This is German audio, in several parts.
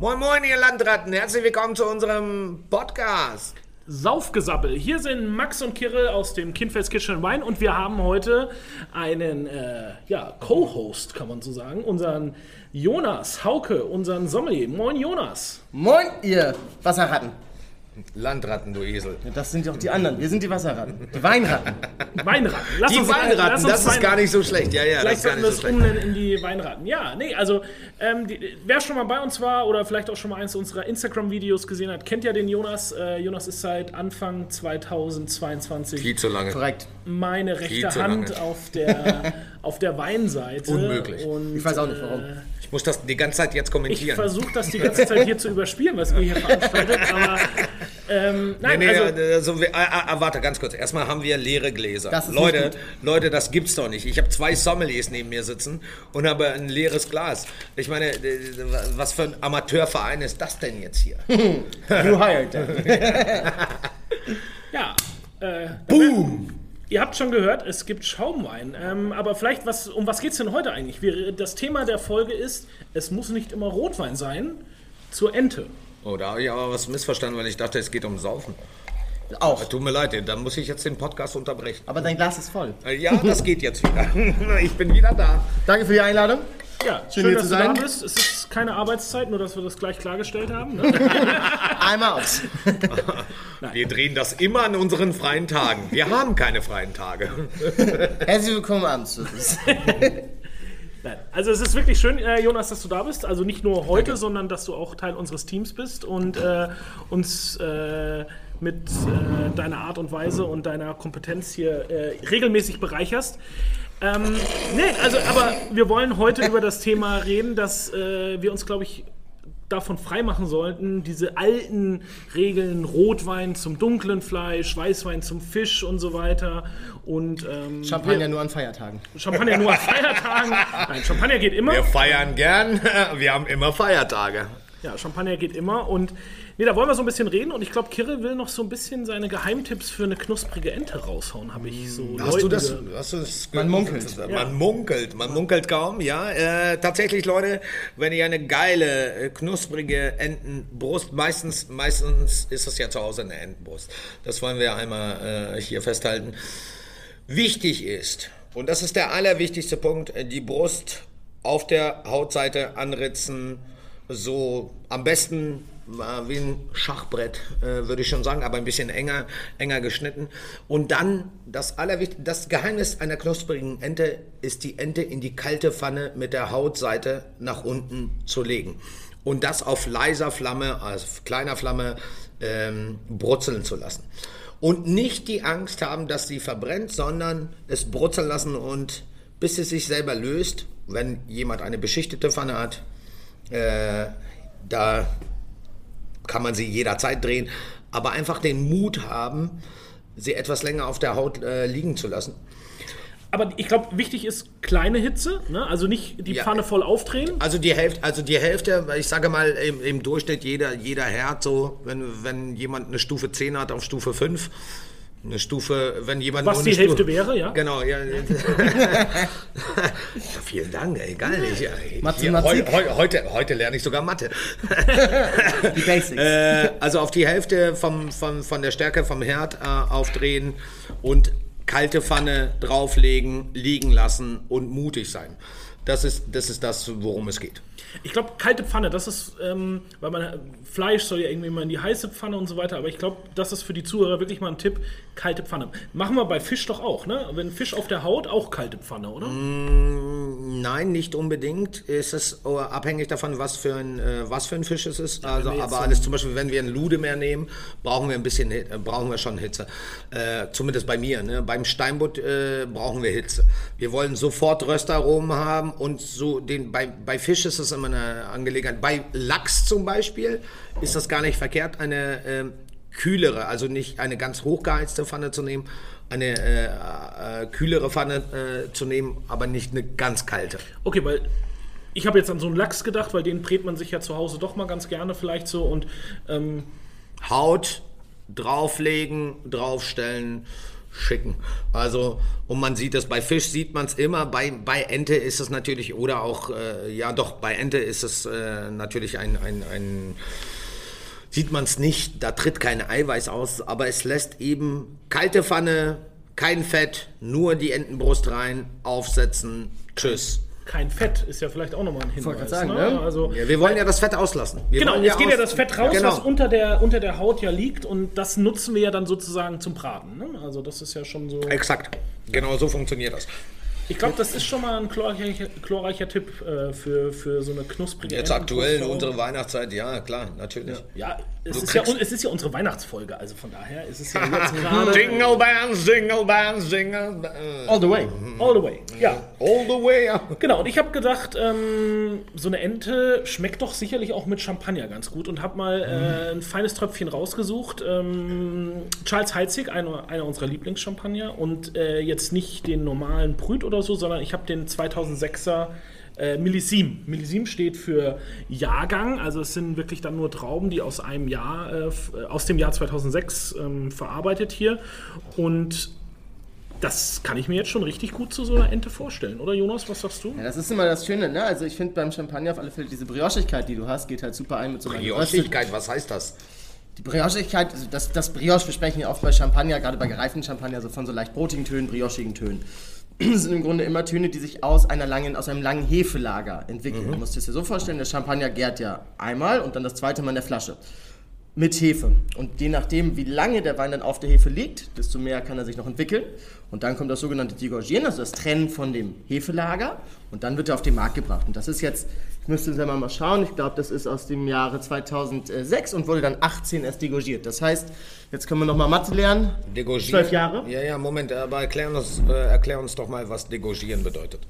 Moin Moin, ihr Landratten, herzlich willkommen zu unserem Podcast. Saufgesappel. Hier sind Max und Kirill aus dem Kindfels Kitchen Wine und wir haben heute einen äh, ja, Co-Host, kann man so sagen, unseren Jonas Hauke, unseren Sommelier. Moin Jonas. Moin, ihr Wasserratten. Landratten, du Esel. Ja, das sind doch die anderen. Wir sind die Wasserratten. Die Weinratten. Weinratten. Lass Die uns- Weinratten, lass uns das ist gar nicht so schlecht. Ja, ja, das Vielleicht ist gar sollten wir nicht so es schlecht. umnennen in die Weinratten. Ja, nee, also ähm, die, wer schon mal bei uns war oder vielleicht auch schon mal eins unserer Instagram-Videos gesehen hat, kennt ja den Jonas. Äh, Jonas ist seit Anfang 2022 Viel zu lange. Korrekt. meine rechte Hand auf der, auf der Weinseite. Unmöglich. Und, Ich weiß auch nicht, warum. Äh, Ich muss das die ganze Zeit jetzt ich kommentieren. versuche das die ganze Zeit hier zu überspielen, was ihr hier veranstaltet, aber ähm, Nee, nein, nee, also, also, wir, ah, ah, warte, ganz kurz. Erstmal haben wir leere Gläser. Das ist Leute, Leute, das gibt's doch nicht. Ich habe zwei Sommeliers neben mir sitzen und habe ein leeres Glas. Ich meine, was für ein Amateurverein ist das denn jetzt hier? You hired them. ja. Äh, Boom! Ihr habt schon gehört, es gibt Schaumwein. Ähm, aber vielleicht, was, um was geht es denn heute eigentlich? Wir, das Thema der Folge ist, es muss nicht immer Rotwein sein zur Ente. Oh, da habe ich aber was missverstanden, weil ich dachte, es geht um Saufen. Auch. Tut mir leid, dann muss ich jetzt den Podcast unterbrechen. Aber dein Glas ist voll. Äh, Ja, das geht jetzt wieder. Ich bin wieder da. Danke für die Einladung. Ja, Schön, schön, hier dass zu du da sein. bist. Es ist keine Arbeitszeit, nur dass wir das gleich klargestellt haben. Ne? I'm out. Wir drehen das immer an unseren freien Tagen. Wir haben keine freien Tage. Herzlich willkommen abends. Nein. Also es ist wirklich schön, äh, Jonas, dass du da bist. Also nicht nur heute, sondern dass du auch Teil unseres Teams bist und äh, uns äh, mit äh, deiner Art und Weise und deiner Kompetenz hier äh, regelmäßig bereicherst. Ähm, nee, also, aber wir wollen heute über das Thema reden, dass äh, wir uns, glaube ich, davon freimachen sollten, diese alten Regeln, Rotwein zum dunklen Fleisch, Weißwein zum Fisch und so weiter. Und ähm, Champagner nur an Feiertagen. Champagner nur an Feiertagen. Nein, Champagner geht immer. Wir feiern gern. Wir haben immer Feiertage. Ja, Champagner geht immer. Und nee, da wollen wir so ein bisschen reden. Und ich glaube, Kirill will noch so ein bisschen seine Geheimtipps für eine knusprige Ente raushauen, habe ich so. Hast du Leuten das? Hast du das Man munkelt. Man munkelt. Man munkelt kaum, ja. Äh, tatsächlich, Leute, wenn ihr eine geile, äh, knusprige Entenbrust, meistens, meistens ist es ja zu Hause eine Entenbrust. Das wollen wir einmal äh, hier festhalten. Wichtig ist, und das ist der allerwichtigste Punkt, äh, die Brust auf der Hautseite anritzen, so am besten äh, wie ein Schachbrett, äh, würde ich schon sagen, aber ein bisschen enger, enger geschnitten. Und dann das Allerwichtigste, das Geheimnis einer knusprigen Ente ist, die Ente in die kalte Pfanne mit der Hautseite nach unten zu legen. Und das auf leiser Flamme, also kleiner Flamme, ähm, brutzeln zu lassen. Und nicht die Angst haben, dass sie verbrennt, sondern es brutzeln lassen und bis es sich selber löst, wenn jemand eine beschichtete Pfanne hat, äh, da kann man sie jederzeit drehen, aber einfach den Mut haben, sie etwas länger auf der Haut äh, liegen zu lassen. Aber ich glaube, wichtig ist kleine Hitze. Ne? Also nicht die Ja. Pfanne voll aufdrehen. Also die Hälfte, also die Hälfte, ich sage mal im, im Durchschnitt jeder, jeder Herd so, wenn, wenn jemand eine Stufe 10 hat auf Stufe 5, eine Stufe, wenn jemand Was nur die eine Hälfte Stufe, wäre, ja? Genau, ja. ja vielen Dank, ey, geil. Ich, hier, Mathematik. heu, heu, heute, heute lerne ich sogar Mathe. Die Basics. Äh, also auf die Hälfte vom, vom, von der Stärke vom Herd äh, aufdrehen und kalte Pfanne drauflegen, liegen lassen und mutig sein. Das ist das, ist das worum es geht. Ich glaube, kalte Pfanne, das ist, ähm, weil man Fleisch soll ja irgendwie mal in die heiße Pfanne und so weiter, aber ich glaube, das ist für die Zuhörer wirklich mal ein Tipp, kalte Pfanne. Machen wir bei Fisch doch auch, ne? Wenn Fisch auf der Haut, auch kalte Pfanne, oder? Nein, nicht unbedingt. Ist es äh, abhängig davon, was für ein, äh, was für ein Fisch es ist. also, jetzt aber alles zum Beispiel, wenn wir ein Ludemeer nehmen, brauchen wir ein bisschen, äh, brauchen wir schon Hitze. Äh, zumindest bei mir. Ne? Beim Steinbutt äh, brauchen wir Hitze. Wir wollen sofort Röstaromen haben und so den, bei, bei Fisch ist es immer eine Angelegenheit. Bei Lachs zum Beispiel ist das gar nicht verkehrt, eine ähm, kühlere, also nicht eine ganz hochgeheizte Pfanne zu nehmen, eine äh, äh, kühlere Pfanne äh, zu nehmen, aber nicht eine ganz kalte. Okay, weil ich habe jetzt an so einen Lachs gedacht, weil den brät man sich ja zu Hause doch mal ganz gerne vielleicht so und ähm, Haut drauflegen, draufstellen, schicken. Also, und man sieht es, bei Fisch sieht man es immer, bei, bei Ente ist es natürlich, oder auch, äh, ja doch, bei Ente ist es äh, natürlich ein, ein, ein sieht man es nicht, da tritt kein Eiweiß aus, aber es lässt eben kalte Pfanne, kein Fett, nur die Entenbrust rein, aufsetzen, tschüss. Kein Fett ist ja vielleicht auch nochmal ein Hinweis. Wollte gerade sagen, ne? ne? Also, Ja, wir wollen ja das Fett auslassen. Wir Genau, jetzt geht ja das Fett raus, Genau. was unter der, unter der Haut ja liegt und das nutzen wir ja dann sozusagen zum Braten. Ne? Also das ist ja schon so. Exakt. Genau so funktioniert das. Ich glaube, das ist schon mal ein chlorreicher, chlorreicher Tipp äh, für, für so eine knusprige Jetzt aktuell unserer Weihnachtszeit, ja, klar, natürlich. Ja, es ist ja, es ist ja unsere Weihnachtsfolge, also von daher ist es ja jetzt gerade Jingle Bands, Jingle Bands, Jingle Bands. All the way. all the way. Ja, All the way up. Genau, und ich habe gedacht, ähm, so eine Ente schmeckt doch sicherlich auch mit Champagner ganz gut und habe mal äh, ein feines Tröpfchen rausgesucht. Ähm, Charles Heitzig, einer, einer unserer Lieblingschampagner und äh, jetzt nicht den normalen Brüt oder so, sondern ich habe den 2006er äh, Millissim. Millissim steht für Jahrgang, also es sind wirklich dann nur Trauben, die aus einem Jahr, äh, äh, aus dem Jahr 2006 ähm, verarbeitet hier und das kann ich mir jetzt schon richtig gut zu so einer Ente vorstellen, oder Jonas? Was sagst du? Ja, das ist immer das Schöne, ne? Also ich finde beim Champagner auf alle Fälle diese Briochigkeit, die du hast, geht halt super ein mit so einer Briochigkeit, was heißt das? Die Briochigkeit, also das, das Brioche, wir sprechen ja oft bei Champagner, gerade bei gereiften Champagner, so von so leicht brotigen Tönen, briochigen Tönen. Das sind im Grunde immer Töne, die sich aus, einer langen, aus einem langen Hefelager entwickeln. Du musst dir das ja so vorstellen, der Champagner gärt ja einmal und dann das zweite Mal in der Flasche. Mit Hefe. Und je nachdem, wie lange der Wein dann auf der Hefe liegt, desto mehr kann er sich noch entwickeln. Und dann kommt das sogenannte Degorgieren, also das Trennen von dem Hefelager. Und dann wird er auf den Markt gebracht. Und das ist jetzt, ich müsste selber mal schauen, ich glaube, das ist aus dem Jahre 2006 und wurde dann 18 erst degorgiert. Das heißt, jetzt können wir nochmal Mathe lernen. Degorgieren? Zwölf Jahre? Ja, ja, Moment, aber erklär uns, äh, erklär uns doch mal, was Degorgieren bedeutet.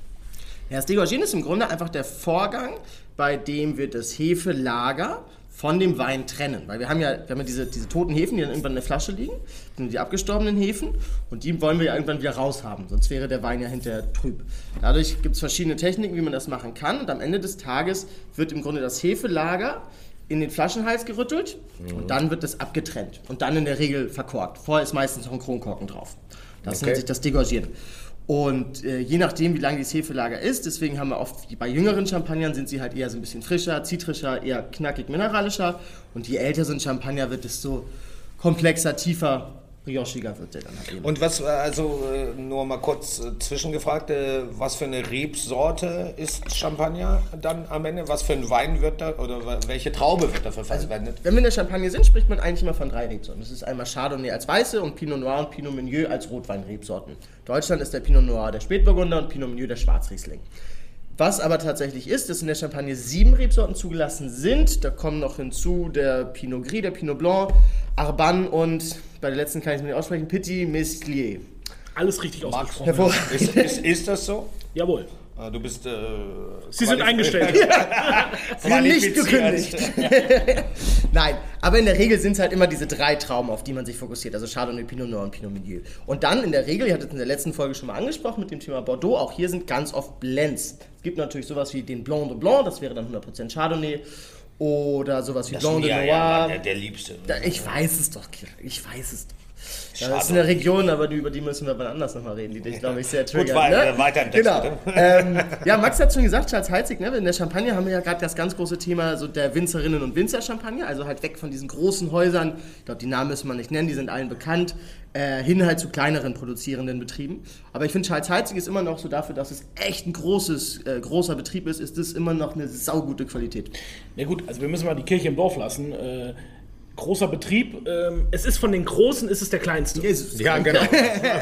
Ja, das Degorgieren ist im Grunde einfach der Vorgang, bei dem wir das Hefelager von dem Wein trennen. Weil wir haben ja, wir haben ja diese, diese toten Hefen, die dann irgendwann in der Flasche liegen, das sind die abgestorbenen Hefen und die wollen wir ja irgendwann wieder raushaben, sonst wäre der Wein ja hinterher trüb. Dadurch gibt es verschiedene Techniken, wie man das machen kann und am Ende des Tages wird im Grunde das Hefelager in den Flaschenhals gerüttelt und dann wird es abgetrennt und dann in der Regel verkorkt. Vorher ist meistens noch ein Kronkorken drauf. Das Okay. nennt sich das Degorgieren. Und äh, je nachdem, wie lange das Hefelager ist, deswegen haben wir oft, bei jüngeren Champagnern sind sie halt eher so ein bisschen frischer, zitrischer, eher knackig, mineralischer. Und je älter so ein Champagner wird, desto komplexer, tiefer, briochiger wird der dann halt eben. Und was, also äh, nur mal kurz äh, zwischengefragt, äh, was für eine Rebsorte ist Champagner dann am Ende? Was für ein Wein wird da, oder welche Traube wird dafür verwendet? Wenn wir in der Champagne sind, spricht man eigentlich immer von drei Rebsorten. Das ist einmal Chardonnay als weiße und Pinot Noir und Pinot Meunier als Rotweinrebsorten. Deutschland ist der Pinot Noir der Spätburgunder und Pinot Meunier der Schwarzriesling. Was aber tatsächlich ist, dass in der Champagne sieben Rebsorten zugelassen sind. Da kommen noch hinzu der Pinot Gris, der Pinot Blanc, Arban und bei der letzten kann ich es nicht aussprechen, Petit Meslier. Alles richtig ausgesprochen. Hervorragend. Ist, ist, ist das so? Jawohl. Ah, Du bist. Äh, Sie sind eingestellt. Sie sind nicht gekündigt. Nein, aber in der Regel sind es halt immer diese drei Trauben, auf die man sich fokussiert. Also Chardonnay, Pinot Noir und Pinot Meunier. Und dann in der Regel, ihr hattet es in der letzten Folge schon mal angesprochen mit dem Thema Bordeaux, auch hier sind ganz oft Blends. Es gibt natürlich sowas wie den Blanc de Blanc, das wäre dann 100% Chardonnay. Oder sowas wie Blanc de Noir. ja, der, der Liebste. Da- Ich weiß es doch, ich weiß es doch. Das Schade. ist eine Region, aber die- über die müssen wir wann anders nochmal reden, die dich, glaube ich, sehr triggert. wei- ne? äh, weiter im Text, Genau. ähm, ja, Max hat schon gesagt, Charles Heizig, ne? in der Champagne haben wir ja gerade das ganz große Thema so der Winzerinnen und Winzer Champagner, also halt weg von diesen großen Häusern, ich glaube, die Namen müssen wir nicht nennen, die sind allen bekannt, äh, hin halt zu kleineren produzierenden Betrieben. Aber ich finde, Charles Heizig ist immer noch so dafür, dass es echt ein großes, äh, großer Betrieb ist, ist das immer noch eine saugute Qualität. Na gut, also wir müssen mal die Kirche im Dorf lassen. Äh, großer Betrieb. Ähm, es ist von den Großen, ist es der kleinste. Jesus. Ja, genau.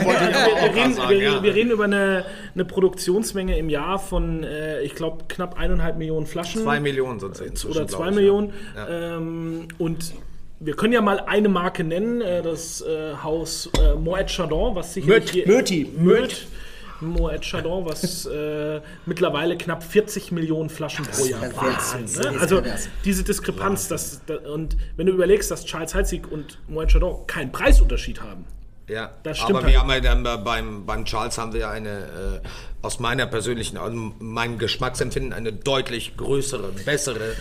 Also wir, reden, sagen, wir, ja. wir reden über eine, eine Produktionsmenge im Jahr von, äh, ich glaube, knapp eineinhalb Millionen Flaschen. Zwei Millionen sind es oder zwei ich, Millionen. Ja. Ähm, und wir können ja mal eine Marke nennen, äh, das äh, Haus äh, Moet Chardon, was sicherlich Möt, hier- Möti. Möt. Moet Chardon, was äh, mittlerweile knapp 40 Millionen Flaschen pro Jahr Das ne? Also diese Diskrepanz, das, da, und wenn du überlegst, dass Charles Heitzig und Moet Chardon keinen Preisunterschied haben, Ja, Das stimmt aber halt. wir haben ja dann bei- beim, beim Charles haben wir ja eine, äh, aus meiner persönlichen, aus meinem Geschmacksempfinden, eine deutlich größere, bessere,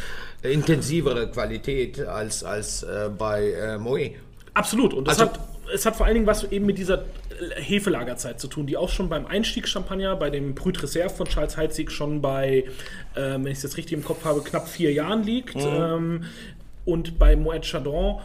intensivere Qualität als, als äh, bei äh, Moe. Absolut. Und das Also- hat es hat vor allen Dingen was eben mit dieser Hefelagerzeit zu tun, die auch schon beim Einstiegschampagner, bei dem Brut Reserve von Charles Heitzig schon bei, äh, wenn ich es jetzt richtig im Kopf habe, knapp vier Jahren liegt. Mhm. Ähm, und bei Moet Chardon äh,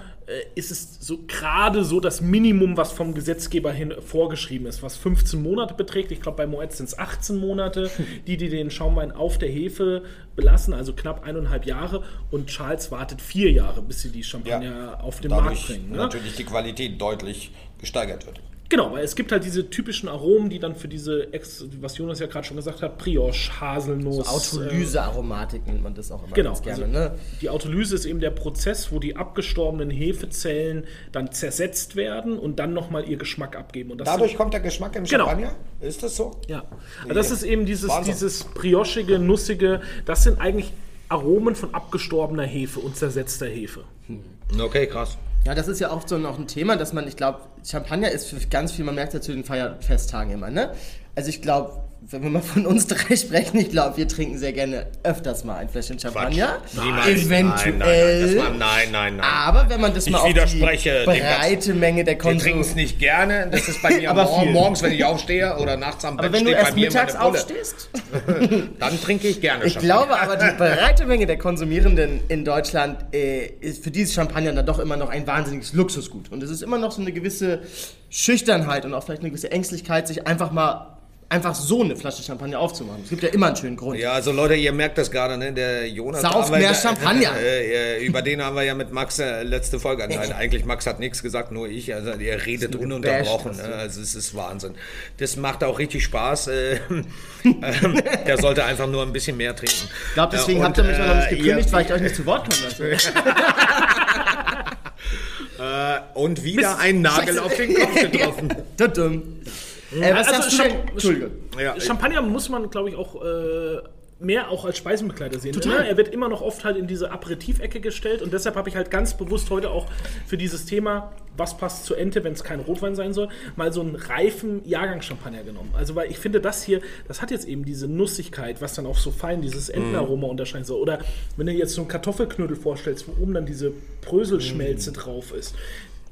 ist es so gerade so das Minimum, was vom Gesetzgeber hin vorgeschrieben ist, was 15 Monate beträgt. Ich glaube, bei Moet sind es 18 Monate, die, die den Schaumwein auf der Hefe belassen, also knapp eineinhalb Jahre. Und Charles wartet vier Jahre, bis sie die Champagner ja, auf den Markt bringen. Ne? Natürlich die Qualität deutlich gesteigert wird. Genau, weil es gibt halt diese typischen Aromen, die dann für diese, Ex was Jonas ja gerade schon gesagt hat, Brioche, Haselnuss. So Autolyse-Aromatik nennt man das auch immer genau, ganz gerne. Also ne? Die Autolyse ist eben der Prozess, wo die abgestorbenen Hefezellen dann zersetzt werden und dann nochmal ihr Geschmack abgeben. Und Dadurch sind, kommt der Geschmack im genau. Champagner? Ist das so? Ja. Also das ist eben dieses, dieses briochige, nussige, das sind eigentlich Aromen von abgestorbener Hefe und zersetzter Hefe. Hm. Okay, krass. Ja, das ist ja oft so noch ein Thema, dass man, ich glaube, Champagner ist für ganz viel, man merkt ja zu den Feierfesttagen immer, ne? Also ich glaube, wenn wir mal von uns drei sprechen, ich glaube, wir trinken sehr gerne öfters mal ein Fläschchen Champagner. Nein, Eventuell. Nein, nein, nein, nein, nein, nein. Aber wenn man das ich mal auf die breite Menge der Konsum... Wir trinken es nicht gerne. Das ist bei mir aber morgen, morgens, wenn ich aufstehe oder nachts am Bett aber wenn du erst mittags aufstehst? dann trinke ich gerne Ich glaube aber, die breite Menge der Konsumierenden in Deutschland äh, ist für dieses Champagner dann doch immer noch ein wahnsinniges Luxusgut. Und es ist immer noch so eine gewisse Schüchternheit und auch vielleicht eine gewisse Ängstlichkeit, sich einfach mal einfach so eine Flasche Champagner aufzumachen. Es gibt ja immer einen schönen Grund. Ja, also Leute, ihr merkt das gerade, ne? Der Jonas. Sauf mehr Champagner. Äh, über den haben wir ja mit Max äh, letzte Folge. Nein, eigentlich Max hat nichts gesagt, nur ich. Also er redet ununterbrochen. Ne? Also es ist Wahnsinn. Das macht auch richtig Spaß. Äh, ähm, der sollte einfach nur ein bisschen mehr trinken. Ich glaube, deswegen und, habt ihr mich noch nicht gekündigt, weil ich euch nicht zu Wort kommen lasse. und wieder ein Nagel auf den Kopf getroffen. Äh, was also, Cham Entschuldige. Ja, Champagner muss man, glaube ich, auch äh, mehr auch als Speisenbegleiter sehen. Total. Ne? Er wird immer noch oft halt in diese Aperitivecke gestellt und deshalb habe ich halt ganz bewusst heute auch für dieses Thema, was passt zur Ente, wenn es kein Rotwein sein soll, mal so einen reifen Jahrgangschampagner genommen. Also weil ich finde, das hier, das hat jetzt eben diese Nussigkeit, was dann auch so fein dieses Entenaroma mm. unterscheiden soll. Oder wenn du jetzt so einen Kartoffelknödel vorstellst, wo oben dann diese Bröselschmelze mm. drauf ist.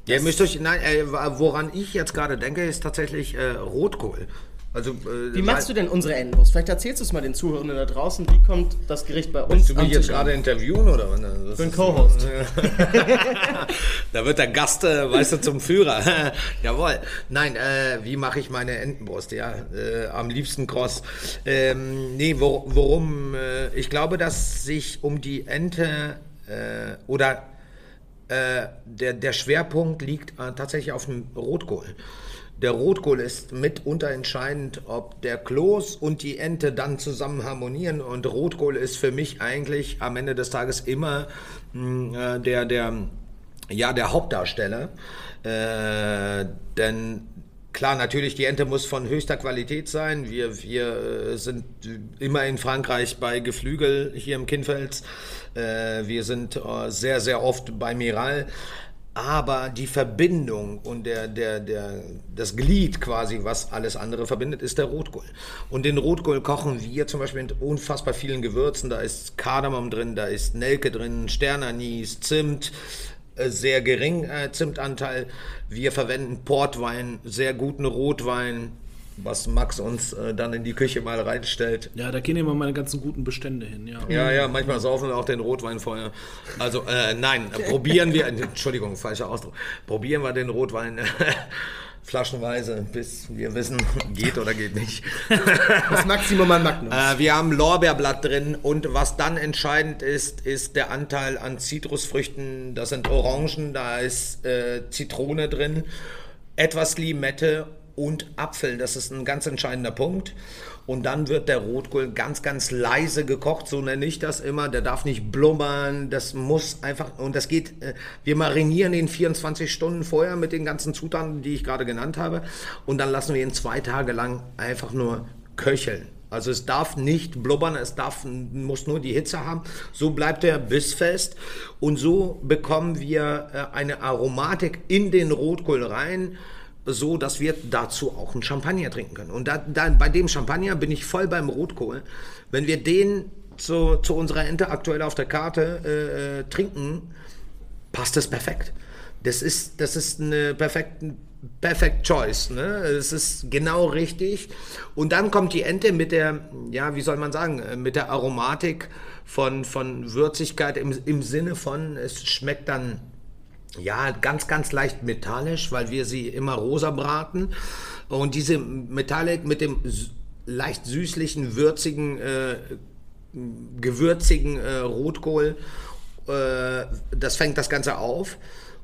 Ja, ihr müsst euch, nein, äh, woran ich jetzt gerade denke, ist tatsächlich äh, Rotkohl. Also, äh, wie machst du denn unsere Endwurst? Vielleicht erzählst du es mal den Zuhörern da draußen. Wie kommt das Gericht bei uns? Willst du mich jetzt gerade interviewen oder was? Für ein Co-Host. da wird der Gast, äh, weißt du, zum Führer. Jawohl. Nein, äh, wie mache ich meine Entenbrust? Ja, äh, am liebsten kross. Ähm, nee, wor worum? Äh, ich glaube, dass sich um die Ente äh, oder äh, der, der Schwerpunkt liegt äh, tatsächlich auf dem Rotkohl. Der Rotkohl ist mitunter entscheidend, ob der Kloß und die Ente dann zusammen harmonieren. Und Rotkohl ist für mich eigentlich am Ende des Tages immer mh, hm, äh, der, der, ja, der Hauptdarsteller. Äh, denn Klar, natürlich, die Ente muss von höchster Qualität sein. Wir, wir äh, sind immer in Frankreich bei Geflügel hier im Kinnfels. Äh, wir sind äh, sehr, sehr oft bei Miral. Aber die Verbindung und der, der, der, das Glied quasi, was alles andere verbindet, ist der Rotkohl. Und den Rotkohl kochen wir zum Beispiel mit unfassbar vielen Gewürzen. Da ist Kardamom drin, da ist Nelke drin, Sternanis, Zimt, sehr gering äh, Zimtanteil. Wir verwenden Portwein, sehr guten Rotwein, was Max uns äh, dann in die Küche mal reinstellt. Ja, da gehen immer meine ganzen guten Bestände hin. Ja, ja, ja manchmal saufen wir auch den Rotwein vorher. Also, äh, nein, probieren wir, Entschuldigung, falscher Ausdruck, probieren wir den Rotwein flaschenweise, bis wir wissen, geht oder geht nicht. Das Maximum an Magnum. Äh, wir haben Lorbeerblatt drin und was dann entscheidend ist, ist der Anteil an Zitrusfrüchten. Das sind Orangen, da ist äh, Zitrone drin, etwas Limette und Apfel. Das ist ein ganz entscheidender Punkt. Und dann wird der Rotkohl ganz, ganz leise gekocht, so nenne ich das immer. Der darf nicht blubbern, das muss einfach, und das geht, äh, wir marinieren ihn 24 Stunden vorher mit den ganzen Zutaten, die ich gerade genannt habe. Und dann lassen wir ihn zwei Tage lang einfach nur köcheln. Also es darf nicht blubbern, es darf, muss nur die Hitze haben. So bleibt er bissfest und so bekommen wir äh, eine Aromatik in den Rotkohl rein so, dass wir dazu auch einen Champagner trinken können. Und da, da, bei dem Champagner bin ich voll beim Rotkohl. Wenn wir den zu, zu unserer Ente aktuell auf der Karte äh, äh trinken, passt das perfekt. das ist, das ist eine perfekte Perfect Choice, ne? Es ist genau richtig. Und dann kommt die Ente mit der, ja, wie soll man sagen, mit der Aromatik von, von Würzigkeit im, im Sinne von, es schmeckt dann ja, ganz, ganz leicht metallisch, weil wir sie immer rosa braten. Und diese Metallic mit dem leicht süßlichen, würzigen, äh, gewürzigen äh, Rotkohl, äh, das fängt das Ganze auf.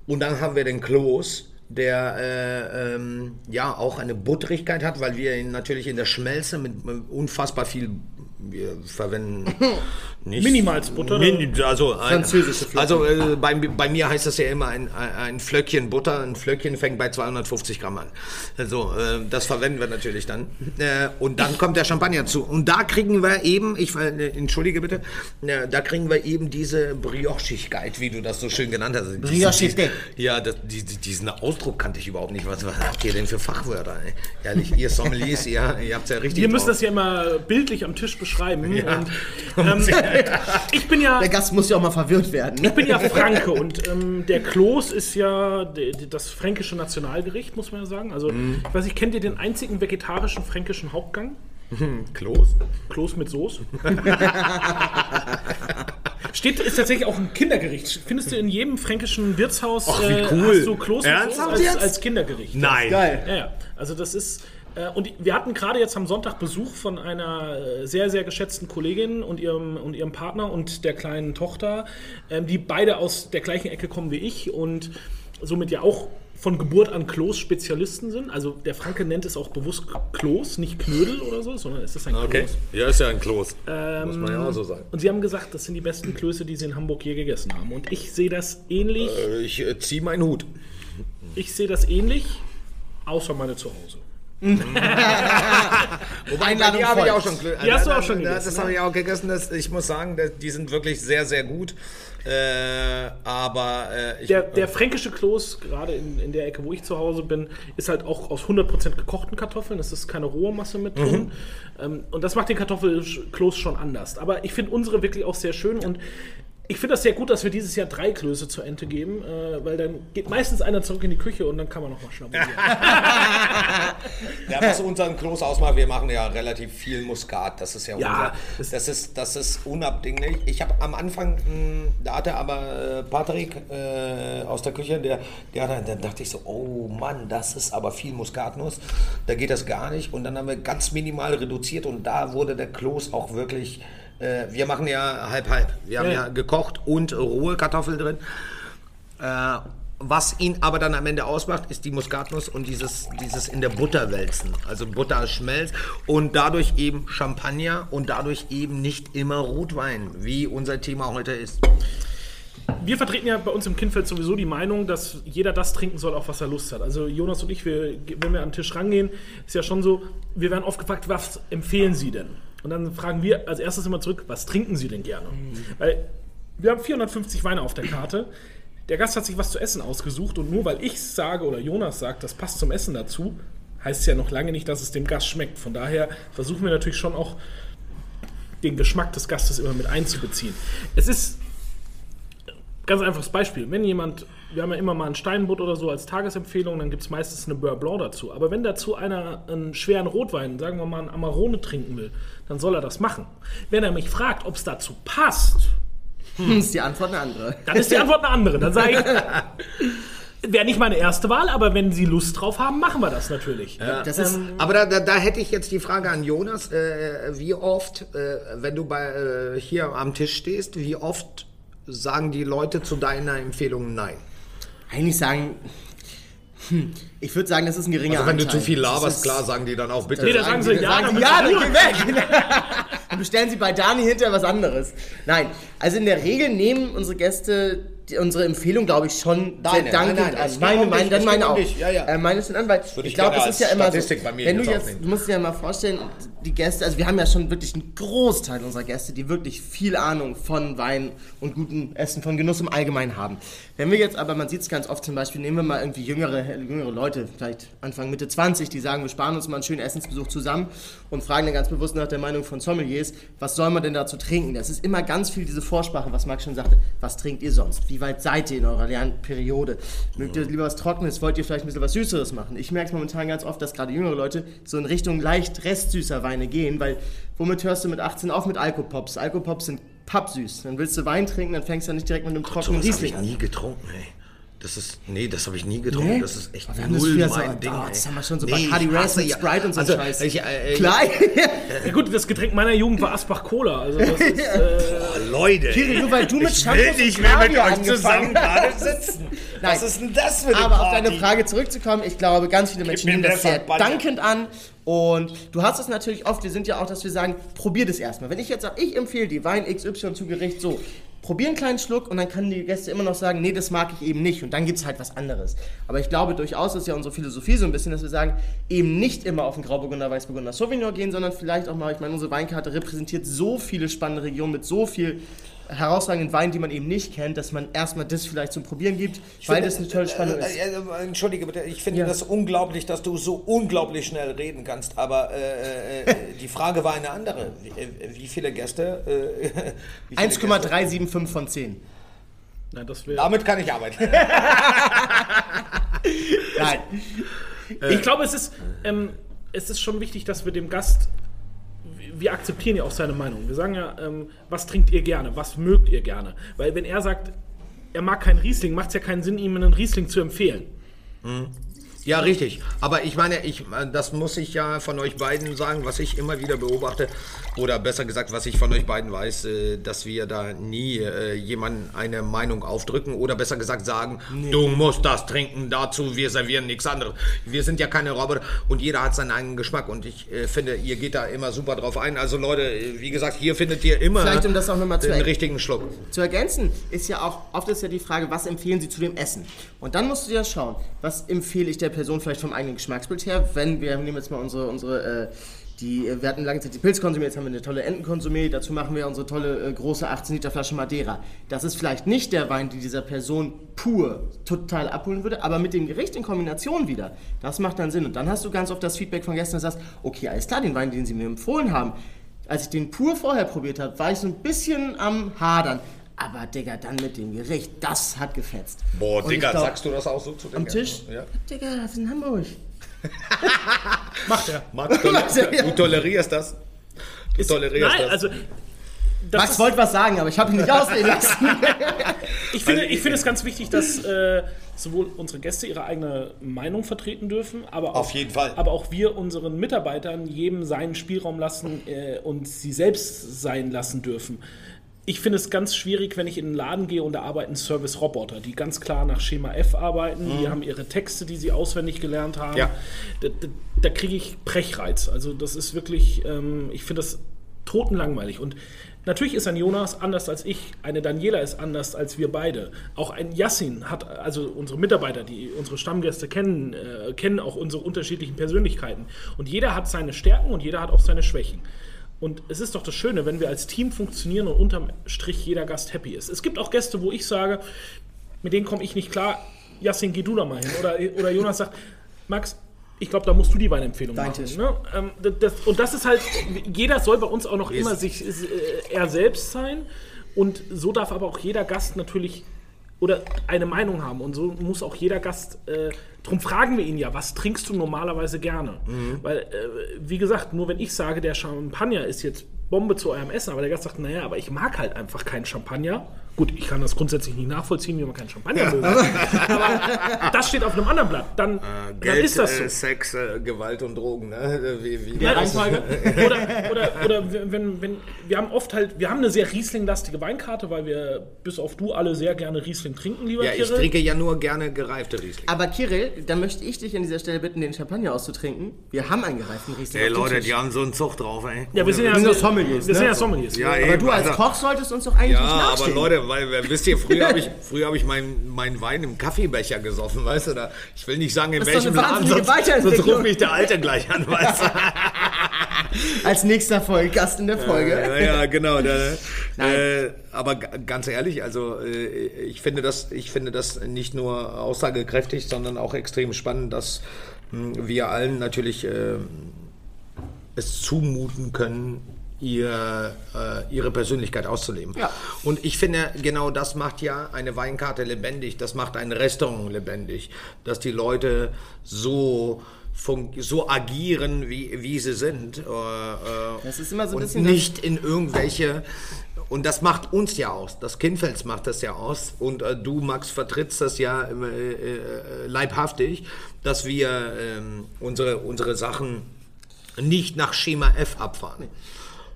Und dann haben wir den Kloß, der äh, ähm, ja auch eine Butterigkeit hat, weil wir ihn natürlich in der Schmelze mit, mit unfassbar viel wir verwenden nicht Minimalsbutter. Min, also ein, französische Flocken. Also äh, bei, bei, mir heißt das ja immer ein, ein Flöckchen Butter. Ein Flöckchen fängt bei 250 Gramm an. Also äh, das verwenden wir natürlich dann. Äh, und dann kommt der Champagner zu. Und da kriegen wir eben, ich äh, entschuldige bitte, äh, da kriegen wir eben diese Briochigkeit, wie du das so schön genannt hast. Briochigkeit. Ja, das, die, diesen Ausdruck kannte ich überhaupt nicht. Was, was habt ihr denn für Fachwörter? Ey? Ehrlich, ihr Sommeliers, ja, ihr habt es ja richtig. Wir müssen das ja immer bildlich am Tisch beschreiben beschreiben. Ja. Und, ähm, ich bin ja. Der Gast muss ja auch mal verwirrt werden. Ich bin ja Franke und ähm, der Kloß ist ja das fränkische Nationalgericht, muss man ja sagen. Also, mhm. ich weiß nicht, kennt ihr den einzigen vegetarischen fränkischen Hauptgang? Kloß? Kloß mit Soße. Steht, ist tatsächlich auch ein Kindergericht. Findest du in jedem fränkischen Wirtshaus Och, wie äh, cool. hast du Kloß mit Soße als, als, Kindergericht. Nein. Geil. Ja, ja. Also das ist äh, und wir hatten gerade jetzt am Sonntag Besuch von einer äh, sehr, sehr geschätzten Kollegin und ihrem, und ihrem Partner und der kleinen Tochter, ähm, die beide aus der gleichen Ecke kommen wie ich und somit ja auch von Geburt an Kloß-Spezialisten sind. Also der Franke nennt es auch bewusst Kloß, nicht Knödel oder so, sondern es ist ein okay. Kloß. Ja, ist ja ein Kloß. Ähm, Muss man ja auch so sagen. Und sie haben gesagt, das sind die besten Klöße, die sie in Hamburg je gegessen haben. Und ich sehe das ähnlich. Äh, ich äh, ziehe meinen Hut. Ich sehe das ähnlich, außer meine zu Hause. Wobei, Einladung die habe ich auch schon. Die hast du auch schon gegessen. Das habe ich auch gegessen. Das, ich muss sagen, die sind wirklich sehr, sehr gut. Äh, aber äh, ich, der, der fränkische Kloß, gerade in, in der Ecke, wo ich zu Hause bin, ist halt auch aus 100% gekochten Kartoffeln. Es ist keine rohe Masse mit drin. Mhm. Ähm, und das macht den Kartoffelkloß schon anders. Aber ich finde unsere wirklich auch sehr schön. Und ich finde das sehr gut, dass wir dieses Jahr drei Klöße zur Ente geben, äh, weil dann geht meistens einer zurück in die Küche und dann kann man nochmal schnabulieren. ja, was unseren Kloß ausmacht, wir machen ja relativ viel Muskat. Das ist ja, ja unser, das, ist, das ist unabdinglich. Ich habe am Anfang, mh, hm, da hatte aber äh, Patrick äh, aus der Küche, der, der dann dachte ich so, oh Mann, das ist aber viel Muskatnuss. Da geht das gar nicht. Und dann haben wir ganz minimal reduziert und da wurde der Kloß auch wirklich äh, wir machen ja halb-halb. Wir haben ja. ja gekocht und rohe Kartoffeln drin. Äh, was ihn aber dann am Ende ausmacht, ist die Muskatnuss und dieses, dieses in der Butter wälzen. Also Butter schmelzt und dadurch eben Champagner und dadurch eben nicht immer Rotwein, wie unser Thema heute ist. Wir vertreten ja bei uns im Kindfeld sowieso die Meinung, dass jeder das trinken soll, auf was er Lust hat. Also Jonas und ich, wir, wenn wir an den Tisch rangehen, ist ja schon so, wir werden oft gefragt, was empfehlen Sie denn? Und dann fragen wir als erstes immer zurück, was trinken Sie denn gerne? Mhm. Weil wir haben 450 Weine auf der Karte. Der Gast hat sich was zu essen ausgesucht und nur weil ich sage oder Jonas sagt, das passt zum Essen dazu, heißt es ja noch lange nicht, dass es dem Gast schmeckt. Von daher versuchen wir natürlich schon auch den Geschmack des Gastes immer mit einzubeziehen. Es ist ganz einfaches Beispiel. Wenn jemand wir haben ja immer mal ein Steinbutt oder so als Tagesempfehlung, dann gibt es meistens eine Beurre Blanc dazu. Aber wenn dazu einer einen schweren Rotwein, sagen wir mal einen Amarone trinken will, dann soll er das machen. Wenn er mich fragt, ob es dazu passt, hm, ist die Antwort eine andere. Dann ist die Antwort eine andere. Dann sage ich, wäre nicht meine erste Wahl, aber wenn Sie Lust drauf haben, machen wir das natürlich. Ja. Das ist, ähm, aber da, da, da, hätte ich jetzt die Frage an Jonas, äh, wie oft, äh, wenn du bei, äh, hier am Tisch stehst, wie oft sagen die Leute zu deiner Empfehlung Nein? Eigentlich sagen, hm, ich würde sagen, das ist ein geringer Also wenn Anteil. du zu viel laberst, klar, sagen die dann auch bitte. Nee, dann sagen sie, ja, sagen, ja, dann geh weg. Und bestellen sie bei Dani hinterher was anderes. Nein, also in der Regel nehmen unsere Gäste unsere Empfehlung, glaube ich, schon Deine, nein, nein, an. Meine, meine, dann meine auch. Ja, ja. Äh, meine sind an, weil ich, ich glaube, es ist ja immer so, wenn du jetzt, du musst dir ja mal vorstellen, die Gäste, also wir haben ja schon wirklich einen Großteil unserer Gäste, die wirklich viel Ahnung von Wein und gutem Essen, von Genuss im Allgemeinen haben. Wenn wir jetzt aber, man sieht es ganz oft zum Beispiel, nehmen wir mal irgendwie jüngere, jüngere Leute, vielleicht Anfang, Mitte 20, die sagen, wir sparen uns mal einen schönen Essensbesuch zusammen und fragen dann ganz bewusst nach der Meinung von Sommeliers, was soll man denn dazu trinken? Das ist immer ganz viel diese Vorsprache, was Max schon sagte, was trinkt ihr sonst? Wie Wie weit seid ihr in eurer Lernperiode? Mögt ihr lieber was Trockenes? Wollt ihr vielleicht ein bisschen was Süßeres machen? Ich merke es momentan ganz oft, dass gerade jüngere Leute so in Richtung leicht restsüßer Weine gehen, weil womit hörst du mit 18 auf? Mit Alkopops. Alkopops sind pappsüß. Dann willst du Wein trinken, dann fängst du nicht direkt mit einem trockenen ich Riesling an. nie getrunken, ey. Das ist, nee, das habe ich nie getrunken. Nee? Das ist echt Aber wir haben das null früher mein so- Ding. oh, das haben wir schon so nee, Bacardi hasse mit ja- Sprite und so also, Scheiß. Ich, äh, Klar. Ja gut, das Getränk meiner Jugend war Asbach Cola. Also das ist, äh, Oh, Leute. Kiri, nur weil du mit ich Shampoo will nicht mehr mit euch zusammen gerade sitzen. Nein. Was ist denn das für eine Aber auf Party? deine Frage zurückzukommen, ich glaube, ganz viele Menschen nehmen das sehr dankend an. Und du hast es natürlich oft, wir sind ja auch, dass wir sagen, probier das erstmal. Wenn ich jetzt sage, ich empfehle die Wein XY zu Gericht, so, probier einen kleinen Schluck und dann können die Gäste immer noch sagen, nee, das mag ich eben nicht. Und dann gibt es halt was anderes. Aber ich glaube durchaus, ist ja unsere Philosophie so ein bisschen, dass wir sagen, eben nicht immer auf den Grauburgunder, Weißburgunder, Sauvignon gehen, sondern vielleicht auch mal, ich meine, unsere Weinkarte repräsentiert so viele spannende Regionen mit so viel herausragenden Weinen, die man eben nicht kennt, dass man erstmal das vielleicht zum Probieren gibt, weil das eine tolle Spannung äh, ist. äh, äh, Entschuldige bitte, ich finde Ja. das unglaublich, dass du so unglaublich schnell reden kannst. Aber äh, äh, die Frage war eine andere. Wie, äh, wie viele Gäste? Äh, wie viele Gäste? 1,375 von 10. na, das wäre. Damit kann ich arbeiten. Nein. Ich glaube, es ist, ähm, es ist schon wichtig, dass wir dem Gast, wir akzeptieren ja auch seine Meinung. Wir sagen ja, ähm, was trinkt ihr gerne, was mögt ihr gerne. Weil wenn er sagt, er mag keinen Riesling, macht es ja keinen Sinn, ihm einen Riesling zu empfehlen. Ja, richtig. Aber ich meine, ich, äh, das muss ich ja von euch beiden sagen, was ich immer wieder beobachte, oder besser gesagt, was ich von euch beiden weiß, äh, dass wir da nie äh, jemandem eine Meinung aufdrücken oder besser gesagt sagen, du musst das trinken, dazu wir servieren nichts anderes. Wir sind ja keine Roboter und jeder hat seinen eigenen Geschmack und ich äh, finde, ihr geht da immer super drauf ein. Also Leute, äh, wie gesagt, hier findet ihr immer Vielleicht, um das auch noch mal zu den richtigen Schluck. Zu ergänzen ist ja auch, oft ist ja die Frage, was empfehlen Sie zu dem Essen? Und dann musst du ja schauen, was empfehle ich der Person vielleicht vom eigenen Geschmacksbild her, wenn wir nehmen jetzt mal unsere, unsere äh, die, äh, wir hatten lange Zeit die Pilzkonsumé, jetzt haben wir eine tolle Entenkonsumé, dazu machen wir unsere tolle äh, große 18 Liter Flasche Madeira. Das ist vielleicht nicht der Wein, die dieser Person pur total abholen würde, aber mit dem Gericht in Kombination wieder. Das macht dann Sinn. Und dann hast du ganz oft das Feedback von Gästen, dass du sagst, okay, alles klar, den Wein, den sie mir empfohlen haben, als ich den pur vorher probiert habe, war ich so ein bisschen am Hadern. Aber Digga, dann mit dem Gericht, das hat gefetzt. Boah, Und Digga, glaub, sagst du das auch so zu dem Am? Tisch? Ja. Digga, das ist in Hamburg. Macht er. Max, toler du tolerierst das? Du tolerierst Nein, das? also. Das Max ist- wollte was sagen, aber ich habe ihn nicht ausreden lassen. Ich finde, ich finde es ganz wichtig, dass äh, sowohl unsere Gäste ihre eigene Meinung vertreten dürfen, aber auch, Auf jeden Fall. aber auch wir unseren Mitarbeitern jedem seinen Spielraum lassen äh, und sie selbst sein lassen dürfen. Ich finde es ganz schwierig, wenn ich in einen Laden gehe und da arbeiten Service-Roboter, die ganz klar nach Schema F arbeiten. Die haben ihre Texte, die sie auswendig gelernt haben. Mhm. Ja. Da, da, da kriege ich Brechreiz. Also das ist wirklich, ähm, ich finde das totenlangweilig. Und natürlich ist ein Jonas anders als ich, eine Daniela ist anders als wir beide. Auch ein Yassin hat, also unsere Mitarbeiter, die unsere Stammgäste kennen, äh, kennen auch unsere unterschiedlichen Persönlichkeiten. Und jeder hat seine Stärken und jeder hat auch seine Schwächen. Und es ist doch das Schöne, wenn wir als Team funktionieren und unterm Strich jeder Gast happy ist. Es gibt auch Gäste, wo ich sage, mit denen komme ich nicht klar. Yassin, geh du da mal hin. Oder, oder Jonas sagt, Max, ich glaube, da musst du die Weinempfehlung Dein machen. Ne? Ähm, das, und das ist halt, jeder soll bei uns auch noch immer sich äh, er selbst sein. Und so darf aber auch jeder Gast natürlich oder eine Meinung haben. Und so muss auch jeder Gast, äh, darum fragen wir ihn ja, was trinkst du normalerweise gerne? Weil, äh, wie gesagt, nur wenn ich sage, der Champagner ist jetzt Bombe zu eurem Essen, aber der Gast sagt, naja, aber ich mag halt einfach keinen Champagner. Gut, ich kann das grundsätzlich nicht nachvollziehen, wie man keinen Champagner mögen. aber das steht auf einem anderen Blatt. Dann, dann Geld, ist das so. äh, Sex, äh, Gewalt und Drogen, ne? Wie, wie Ja. Oder, oder, oder wenn, wenn, wir haben oft halt, wir haben eine sehr Riesling-lastige Weinkarte, weil wir bis auf du alle sehr gerne Riesling trinken, lieber ja, ich Kirill. trinke ja nur gerne gereifte Riesling. Aber Kirill, da möchte ich dich an dieser Stelle bitten, den Champagner auszutrinken. Wir haben einen gereiften Riesling. Ey Leute, die haben so einen Zug drauf, ey. Ja, wir sind ja, wir, doch Sommeliers, wir sind ne? ja Sommeliers. Ja, Aber eben, du als also- Koch solltest uns doch eigentlich Ja, nicht aber nachstehen. Leute, weil äh, wisst ihr, früher habe ich, früher hab ich meinen mein Wein im Kaffeebecher gesoffen, weißt du? Da, ich will nicht sagen, in Das ist doch welchem eine Laden, sonst, sonst ruft mich der Alte gleich an, weißt du? Als nächster Folge, Gast in der Folge. Ja, ja, genau. Da, Nein. äh, aber ganz ehrlich, also äh, ich finde das, ich finde das nicht nur aussagekräftig, sondern auch extrem spannend, dass mh, wir allen natürlich äh, es zumuten können, ihr, äh, ihre Persönlichkeit auszuleben. Ja. Und ich finde, genau das macht ja eine Weinkarte lebendig, das macht ein Restaurant lebendig, dass die Leute so so agieren, wie, wie sie sind. Äh, das ist immer so ein und bisschen nicht in irgendwelche und das macht uns ja aus. Das Kindfels macht das ja aus. Und äh, du, Max, vertrittst das ja äh, äh, leibhaftig, dass wir ähm, unsere, unsere Sachen nicht nach Schema F abfahren. Nee,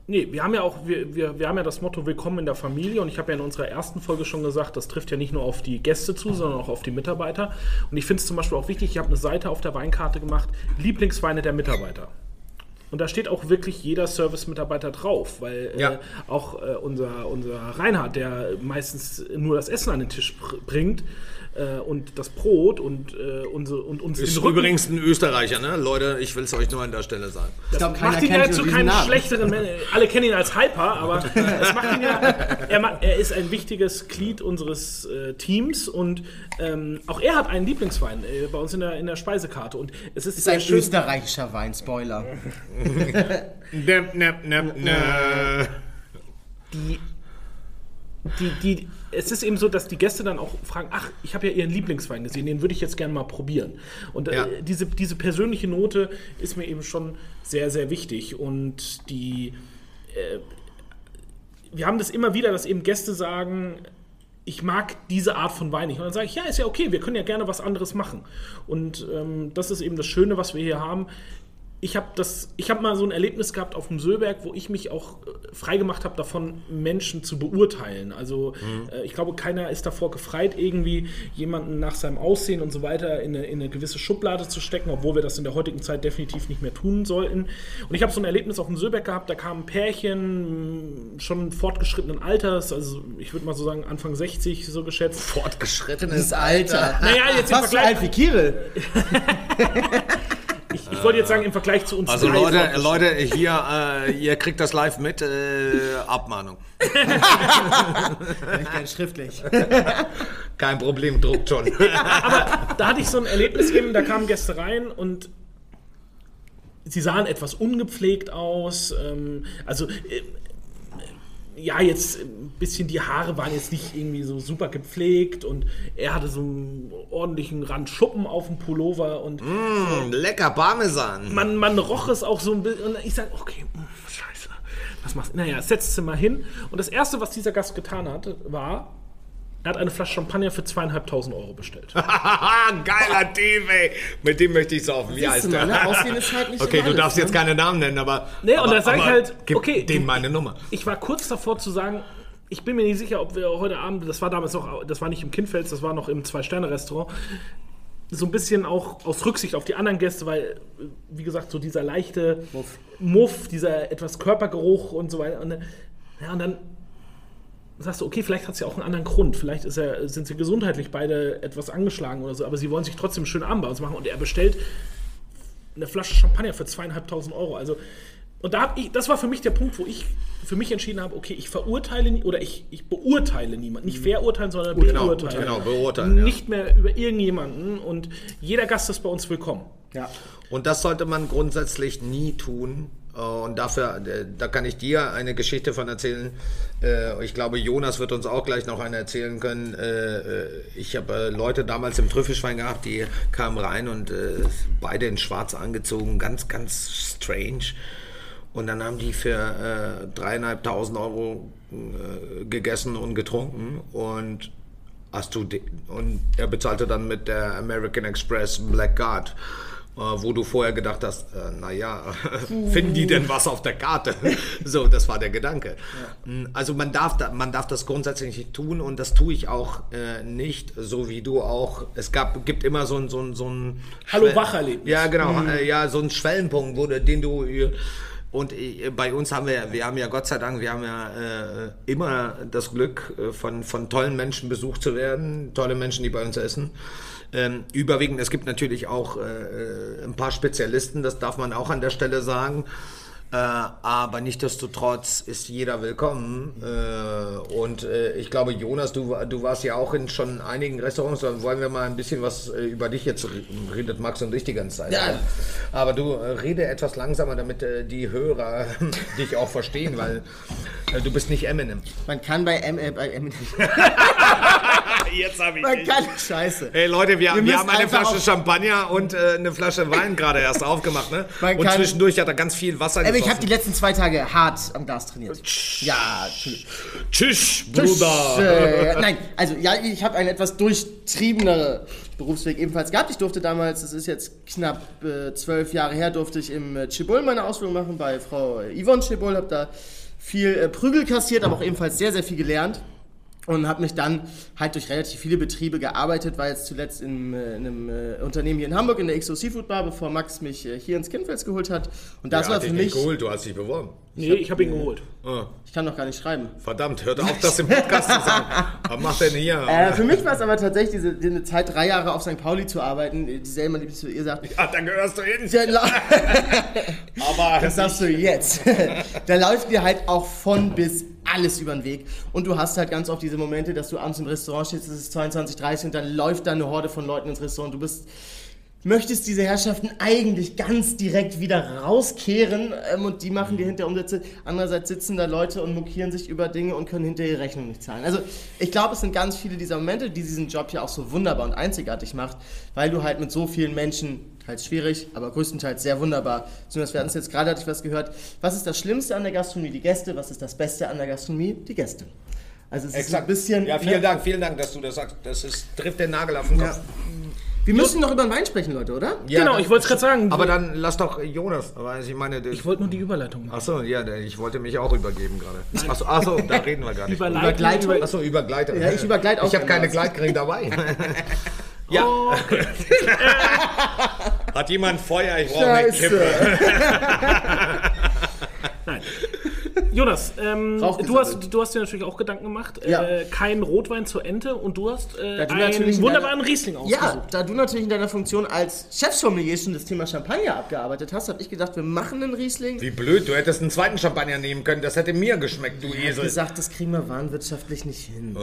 wir haben ja auch, wir, wir, wir haben ja das Motto Willkommen in der Familie und ich habe ja in unserer ersten Folge schon gesagt, das trifft ja nicht nur auf die Gäste zu, sondern auch auf die Mitarbeiter. Und ich finde es zum Beispiel auch wichtig, ich habe eine Seite auf der Weinkarte gemacht, Lieblingsweine der Mitarbeiter. Und da steht auch wirklich jeder Service-Mitarbeiter drauf, weil äh, ja. äh, auch äh, unser, unser Reinhard, der meistens nur das Essen an den Tisch bringt, äh, und das Brot und, äh, unsere, und uns Ist übrigens ein Österreicher, ne? Leute, ich will es euch nur an der Stelle sagen. Das glaub, macht ihn ja zu keinem schlechteren Menschen. Alle kennen ihn als Hyper, aber das macht ihn ja. Er, er ist ein wichtiges Glied unseres äh, Teams und ähm, auch er hat einen Lieblingswein äh, bei uns in der, in der Speisekarte. Und es ist, ist ein schön. österreichischer Wein, Spoiler. nep, nep, nep, die die, die, es ist eben so, dass die Gäste dann auch fragen, ach, ich habe ja ihren Lieblingswein gesehen, den würde ich jetzt gerne mal probieren. Und äh, ja. äh, diese, diese persönliche Note ist mir eben schon sehr, sehr wichtig. Und die, äh, wir haben das immer wieder, dass eben Gäste sagen, ich mag diese Art von Wein nicht. Und dann sage ich, ja, ist ja okay, wir können ja gerne was anderes machen. Und ähm, das ist eben das Schöne, was wir hier haben ich habe das, ich habe mal so ein Erlebnis gehabt auf dem Söhlberg, wo ich mich auch äh, freigemacht habe, davon Menschen zu beurteilen. Also mhm. äh, ich glaube, keiner ist davor gefreit, irgendwie jemanden nach seinem Aussehen und so weiter in eine, in eine, gewisse Schublade zu stecken, obwohl wir das in der heutigen Zeit definitiv nicht mehr tun sollten. Und ich habe so ein Erlebnis auf dem Söhlberg gehabt, da kam ein Pärchen schon fortgeschrittenen Alters, also ich würde mal so sagen Anfang 60 so geschätzt. Fortgeschrittenes Alter. Naja, jetzt Fast so alt wie Kirill. Ich, ich wollte jetzt sagen, im Vergleich zu uns. Also Leute, Leute, hier, äh, ihr kriegt das live mit. Äh, Abmahnung. Kein schriftlich. Kein Problem, druckt schon. Aber da hatte ich so ein Erlebnis eben, da kamen Gäste rein und sie sahen etwas ungepflegt aus. Ähm, also äh, ja, jetzt ein bisschen die Haare waren jetzt nicht irgendwie so super gepflegt und er hatte so einen ordentlichen Rand Schuppen auf dem Pullover und mm, lecker Parmesan. Man, man roch es auch so ein bisschen und ich sage, okay, mh, mm, scheiße, was machst du? Naja, setzt sie mal hin und das erste, was dieser Gast getan hat, war er hat eine Flasche Champagner für zweieinhalbtausend Euro bestellt. Geiler Typ, ey. Mit dem möchte ich saufen. Wie heißt der? Ne? Aussehen ist halt nicht okay, du darfst jetzt ne? keine Namen nennen, aber. Nee, und da sage ich halt, okay. Den meine Nummer. Ich war kurz davor zu sagen, ich bin mir nicht sicher, ob wir heute Abend, das war damals noch, das war nicht im Kindfels, das war noch im Zwei-Sterne-Restaurant, so ein bisschen auch aus Rücksicht auf die anderen Gäste, weil, wie gesagt, so dieser leichte Muff, Muff dieser etwas Körpergeruch und so weiter. Und, ja, und dann sagst du, okay, vielleicht hat es ja auch einen anderen Grund. Vielleicht er, sind sie gesundheitlich beide etwas angeschlagen oder so, aber sie wollen sich trotzdem einen schönen Abend bei uns machen und er bestellt eine Flasche Champagner für zweieinhalbtausend Euro. Also, und da hab ich, das war für mich der Punkt, wo ich für mich entschieden habe, okay, ich verurteile oder ich, ich beurteile niemanden. Nicht verurteilen, sondern genau, beurteilen. Genau, beurteilen. Nicht ja. mehr über irgendjemanden und jeder Gast ist bei uns willkommen. Ja. Und das sollte man grundsätzlich nie tun, und dafür, äh, da kann ich dir eine Geschichte von erzählen. Äh, ich glaube, Jonas wird uns auch gleich noch eine erzählen können. Ich habe Leute damals im Trüffelschwein gehabt, die kamen rein und beide in schwarz angezogen, ganz, ganz strange. Und dann haben die für dreieinhalbtausend Euro gegessen und getrunken und hast du und er bezahlte dann mit der American Express Black Card. Äh, wo du vorher gedacht hast, äh, naja, finden die denn was auf der Karte? so, das war der Gedanke. Ja. Mm, also man darf, da, man darf das grundsätzlich nicht tun und das tue ich auch äh, nicht, so wie du auch. Es gab, gibt immer so ein so ein, so ein Hallo Wacherlebnis. Ja, genau, mhm. ja, so ein Schwellenpunkt, wo, den du und äh, bei uns haben wir, wir haben ja Gott sei Dank, wir haben ja äh, immer das Glück, von, von tollen Menschen besucht zu werden, tolle Menschen, die bei uns essen. Ähm, überwiegend, es gibt natürlich auch äh, ein paar Spezialisten, das darf man auch an der Stelle sagen. Äh, aber nichtsdestotrotz ist jeder willkommen. Äh, und äh, ich glaube, Jonas, du, du warst ja auch in schon einigen Restaurants. Dann wollen wir mal ein bisschen was äh, über dich jetzt reden. Redet Max und ich die ganze Zeit. Ja. Aber du äh, rede etwas langsamer, damit äh, die Hörer dich auch verstehen, weil äh, du bist nicht Eminem. Man kann bei M, äh, bei M Jetzt habe ich man kann, scheiße. Hey Leute, wir, wir, müssen haben eine Flasche Champagner und äh, eine Flasche Wein gerade erst aufgemacht, ne? Man Und kann- zwischendurch hat er ganz viel Wasser Aber ich habe die letzten zwei Tage hart am Gas trainiert. Ja, Entschuldigung. Tschüss, Tschüss, Bruder. Äh, nein, also ja, ich habe einen etwas durchtriebeneren Berufsweg ebenfalls gehabt. Ich durfte damals, das ist jetzt knapp äh, zwölf Jahre her, durfte ich im äh, Chibol meine Ausbildung machen bei Frau Yvonne Chibol, habe da viel äh, Prügel kassiert, aber auch ebenfalls sehr, sehr viel gelernt. Und habe mich dann halt durch relativ viele Betriebe gearbeitet, war jetzt zuletzt in, äh, in einem äh, Unternehmen hier in Hamburg in der XO Seafood Bar, bevor Max mich äh, hier ins Kindfels geholt hat. Und das Ja, war hat für mich. nicht geholt, du hast dich beworben. Nee, ich habe ihn geholt. Ah, Ich kann doch gar nicht schreiben. verdammt, hört auf, das im Podcast zu sagen. Was macht denn hier? Äh, für mich war es aber tatsächlich diese, diese Zeit, drei Jahre auf St. Pauli zu arbeiten, die selber, die zu ihr sagt, ja, da gehörst du hin. Aber das sagst du jetzt. da läuft dir halt auch von bis alles über den Weg. Und du hast halt ganz oft diese Momente, dass du abends im Restaurant stehst, es ist 22.30 und dann läuft da eine Horde von Leuten ins Restaurant. Du bist, möchtest diese Herrschaften eigentlich ganz direkt wieder rauskehren ähm, und die machen dir hinter Umsätze. Andererseits sitzen da Leute und mokieren sich über Dinge und können hinter ihre Rechnung nicht zahlen. Also ich glaube, es sind ganz viele dieser Momente, die diesen Job ja auch so wunderbar und einzigartig macht, weil du halt mit so vielen Menschen, teils schwierig, aber größtenteils sehr wunderbar, zumindest wir hatten es jetzt gerade, hatte ich was gehört, was ist das Schlimmste an der Gastronomie? Die Gäste. Was ist das Beste an der Gastronomie? Die Gäste. Also es ist Exakt. ein bisschen... Ja, vielen ne? Dank, vielen Dank, dass du das sagst. Das ist, trifft den Nagel auf den Kopf. Ja. Wir müssen noch über den Wein sprechen, Leute, oder? Ja, genau, ich wollte es gerade sagen. Aber dann lass doch Jonas, weil ich meine, ich wollte nur die Überleitung machen. Achso, ja, ich wollte mich auch übergeben gerade. Achso, achso, da reden wir gar nicht. Übergleitung? über- Achso, über Gleiter. Ja, ich übergleite auch Ich habe keine anders. Gleitgring dabei. ja. Hat jemand Feuer? Ich brauche eine Kippe. Nein. Jonas, ähm, du, hast, du hast dir natürlich auch Gedanken gemacht. Ja. Äh, kein Rotwein zur Ente und du hast äh, du einen in wunderbaren deiner- Riesling ausgesucht. Ja, da du natürlich in deiner Funktion als Chefsommelier schon das Thema Champagner abgearbeitet hast, habe ich gedacht, wir machen einen Riesling. Wie blöd, du hättest einen zweiten Champagner nehmen können. Das hätte mir geschmeckt, du Ich hab Esel. gesagt, das kriegen wir warenwirtschaftlich nicht hin. Oh.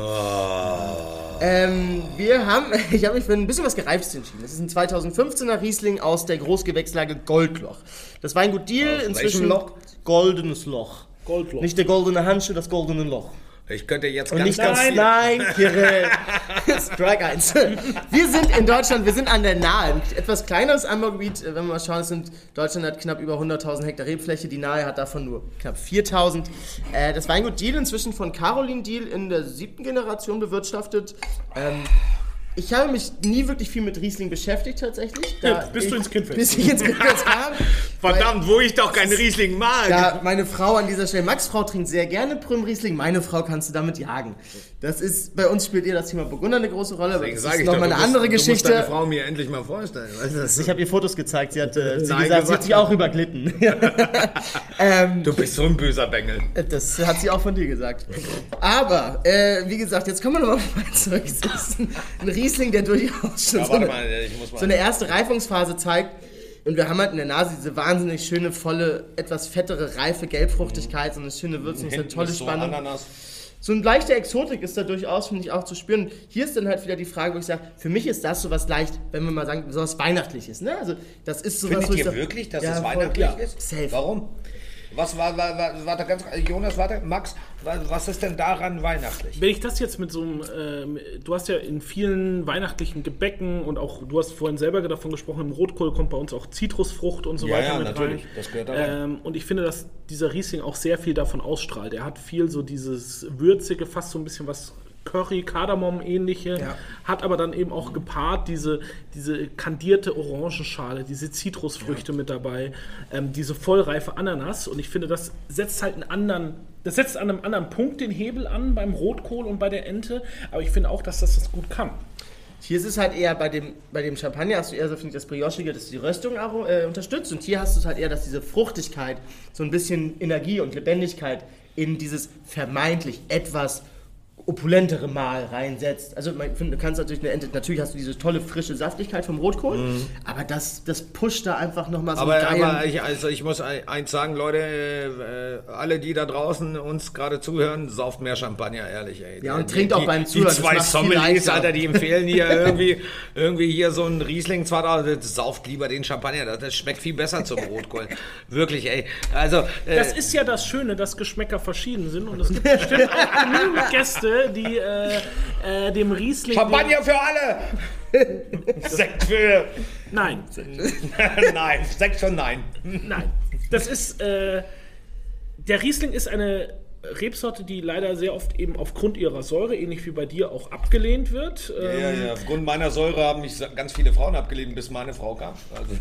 Ähm, wir haben, ich habe mich für ein bisschen was Gereiftes entschieden. Das ist ein 2015er Riesling aus der Großgewächslage Goldloch. Das Weingut Deal Aus inzwischen welchem Loch? goldenes Loch. Goldloch. Nicht der goldene Handschuh, das goldene Loch. Ich könnte jetzt Und ganz, nicht ganz viel... nein, Kirill. Strike 1. Wir sind in Deutschland, wir sind an der Nahe. Ein etwas kleineres Anbaugebiet, äh, wenn wir mal schauen, es sind, Deutschland hat knapp über 100.000 Hektar Rebfläche, die Nahe hat davon nur knapp 4.000. Äh, das Weingut Deal inzwischen von Caroline Deal in der siebten Generation bewirtschaftet. Ähm, ich habe mich nie wirklich viel mit Riesling beschäftigt tatsächlich. Da Ja, bis du ich- ins Kindfeld Bis ich ins Kindfeld kam. Verdammt, wo ich doch keinen Riesling mag. Ja, meine Frau an dieser Stelle, Max Frau trinkt sehr gerne Prüm Riesling, meine Frau kannst du damit jagen. Das ist, bei uns spielt ihr das Thema Burgunder eine große Rolle, aber das sage ist nochmal eine musst- andere Du musst Geschichte. deine Frau mir endlich mal vorstellen. Weißt du, Ich habe ihr Fotos gezeigt, sie hat, äh, sie, Nein gesagt, sie hat sich auch überglitten. ähm, Du bist so ein böser Bengel. das hat sie auch von dir gesagt. Aber, äh, wie gesagt, jetzt kommen wir nochmal mal zurück. Es ist ein, Riesling, der durchaus schon Ja, so, eine, mal, ich muss mal... so eine erste Reifungsphase zeigt. Und wir haben halt in der Nase diese wahnsinnig schöne, volle, etwas fettere, reife Gelbfruchtigkeit, so eine schöne Würzung, so eine tolle so Spannung. Ananas. So ein leichter Exotik ist da durchaus, finde ich, auch zu spüren. Hier ist dann halt wieder die Frage, wo ich sage, für mich ist das so was leicht, wenn wir mal sagen, so was Weihnachtliches. Ne? Also, das ist so was, wo ich ihr sag, wirklich, dass ja, es voll, weihnachtlich ja, ist? Safe. Warum? Was war, war, war, warte ganz, Jonas, warte, Max, wa- was ist denn daran weihnachtlich? Wenn ich das jetzt mit so einem, ähm, du hast ja in vielen weihnachtlichen Gebäcken und auch, du hast vorhin selber davon gesprochen, im Rotkohl kommt bei uns auch Zitrusfrucht und so Ja, weiter ja, mit natürlich, rein. das gehört da rein. Ähm, und ich finde, dass dieser Riesling auch sehr viel davon ausstrahlt. Er hat viel so dieses würzige, fast so ein bisschen was Curry, Kardamom ähnliche, Ja. hat aber dann eben auch gepaart diese, diese kandierte Orangenschale, diese Zitrusfrüchte mit dabei, ähm, diese vollreife Ananas und ich finde, das setzt halt einen anderen, das setzt an einem anderen Punkt den Hebel an beim Rotkohl und bei der Ente, aber ich finde auch, dass das das gut kann. Hier ist es halt eher bei dem, bei dem Champagner hast du eher so finde ich, das Briochige, dass die Röstung äh, unterstützt und hier hast du es halt eher, dass diese Fruchtigkeit, so ein bisschen Energie und Lebendigkeit in dieses vermeintlich etwas opulentere Mal reinsetzt. Also man, find, du kannst natürlich eine Ente, natürlich hast du diese tolle frische Saftigkeit vom Rotkohl, aber das, das pusht da einfach nochmal so. Aber, geilen... aber ich, also ich muss ein- eins sagen, Leute, äh, alle, die da draußen uns gerade zuhören, sauft mehr Champagner, ehrlich. Ey. Ja, und Die- trinkt auch die, beim Die Zuhören, das zwei Sommeliers. Alter, die empfehlen hier irgendwie, irgendwie hier so ein Riesling 2000, sauft lieber den Champagner, das, das schmeckt viel besser zum Rotkohl. Wirklich, ey. Also, äh, Das ist ja das Schöne, dass Geschmäcker verschieden sind und es gibt bestimmt auch genügend Gäste, die äh, äh, dem Riesling... Champagner für alle! Sekt für... Nein, nein, Sekt für nein. nein. Das ist... Äh, der Riesling ist eine Rebsorte, die leider sehr oft eben aufgrund ihrer Säure, ähnlich wie bei dir, auch abgelehnt wird. Ja, Ähm, ja, aufgrund meiner Säure haben mich ganz viele Frauen abgelehnt, bis meine Frau kam. Also.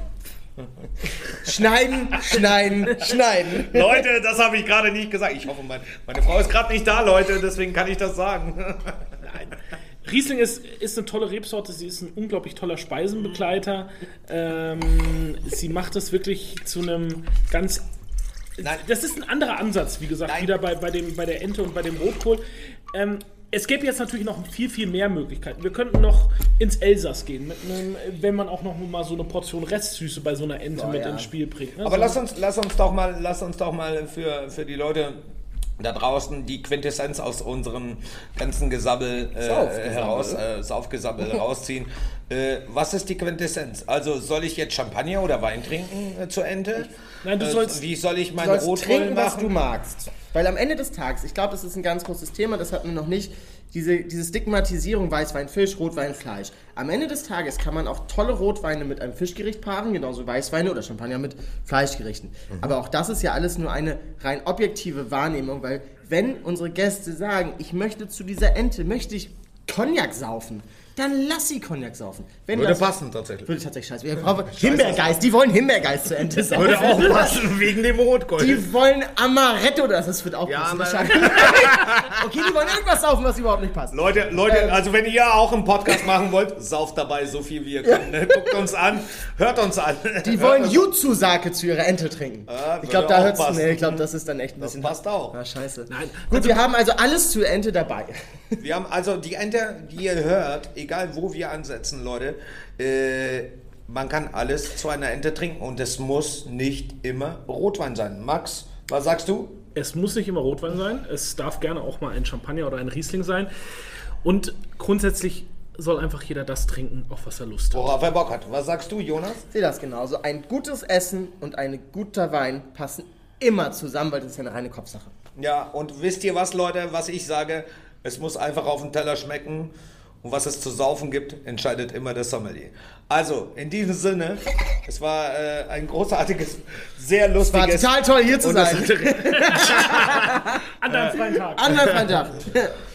Schneiden, schneiden, schneiden. Leute, das habe ich gerade nicht gesagt. Ich hoffe, mein, meine Frau ist gerade nicht da, Leute, deswegen kann ich das sagen. Riesling ist, ist eine tolle Rebsorte, sie ist ein unglaublich toller Speisenbegleiter. Ähm, sie macht es wirklich zu einem ganz. Nein. Das ist ein anderer Ansatz, wie gesagt, Nein. wieder bei, bei, dem, bei der Ente und bei dem Rotkohl. Ähm, es gäbe jetzt natürlich noch viel, viel mehr Möglichkeiten. Wir könnten noch ins Elsass gehen, mit einem, wenn man auch noch mal so eine Portion Restsüße bei so einer Ente mit ja. ins Spiel bringt. ne? Aber so, lass uns, lass uns doch mal, lass uns doch mal für, für die Leute da draußen die Quintessenz aus unserem ganzen Gesabbel äh, Saufgesabbel. heraus, äh, Saufgesabbel rausziehen. Äh, was ist die Quintessenz? Also soll ich jetzt Champagner oder Wein trinken äh, zur Ente? Nein, du Äh, sollst- Wie soll ich sollst Rotkohl trinken, was du machen? magst. Weil am Ende des Tages, ich glaube, das ist ein ganz großes Thema, das hatten wir noch nicht, diese, diese Stigmatisierung Weißwein, Fisch, Rotwein, Fleisch. Am Ende des Tages kann man auch tolle Rotweine mit einem Fischgericht paaren, genauso Weißweine oder Champagner mit Fleischgerichten. Aber auch das ist ja alles nur eine rein objektive Wahrnehmung, weil wenn unsere Gäste sagen, ich möchte zu dieser Ente, möchte ich Cognac saufen, dann lass sie Cognac saufen. Wenn Würde das- passen tatsächlich. Würde tatsächlich scheiße. Wir brauchen Himbeergeist, die wollen Himbeergeist zur Ente saufen. Würde auch passen wegen dem Rotkohl. Die wollen Amaretto, das das wird auch Ja, passen. okay, die wollen irgendwas saufen, was überhaupt nicht passt. Leute, Leute, Ähm. also wenn ihr auch einen Podcast machen wollt, sauft dabei so viel wie ihr könnt. Ne? Guckt uns an, hört uns an. Die wollen Jutsu-Sake zu ihrer Ente trinken. Ah, ich glaube, da passen. Nee, ich glaube, das ist dann echt ein Das bisschen. passt auch. Ah, scheiße. Nein. Gut, wir haben also alles zur Ente dabei. Wir haben also die Ente, die ihr hört, egal wo wir ansetzen, Leute, äh, man kann alles zu einer Ente trinken und es muss nicht immer Rotwein sein. Max, was sagst du? Es muss nicht immer Rotwein sein. Es darf gerne auch mal ein Champagner oder ein Riesling sein. Und grundsätzlich soll einfach jeder das trinken, auf was er Lust hat. Worauf er Bock hat. Was sagst du, Jonas? Ich sehe das genauso. Ein gutes Essen und ein guter Wein passen immer zusammen, weil das ist ja eine reine Kopfsache. Ja, und wisst ihr was, Leute, was ich sage? Es muss einfach auf den Teller schmecken. Und was es zu saufen gibt, entscheidet immer der Sommelier. Also, in diesem Sinne, es war äh, ein großartiges, sehr War lustiges... total toll, hier zu es sein. hatte- An deinem freien Tag. Anderen Freitag.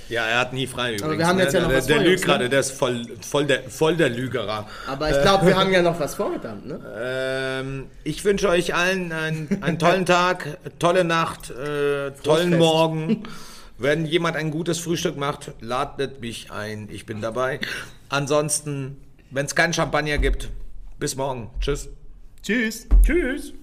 Ja, er hat nie frei übrigens. wir haben jetzt ja ne? noch der, was der vor, lügt Jungs, ne? gerade, der ist voll, voll, der, voll der Lügerer. Aber ich glaube, wir haben ja noch was vor, verdammt, ne? Ähm, ich wünsche euch allen einen, einen tollen Tag, tolle Nacht, äh, tollen. Morgen. Wenn jemand ein gutes Frühstück macht, ladet mich ein. Ich bin dabei. Ansonsten, wenn es keinen Champagner gibt, bis morgen. Tschüss. Tschüss. Tschüss.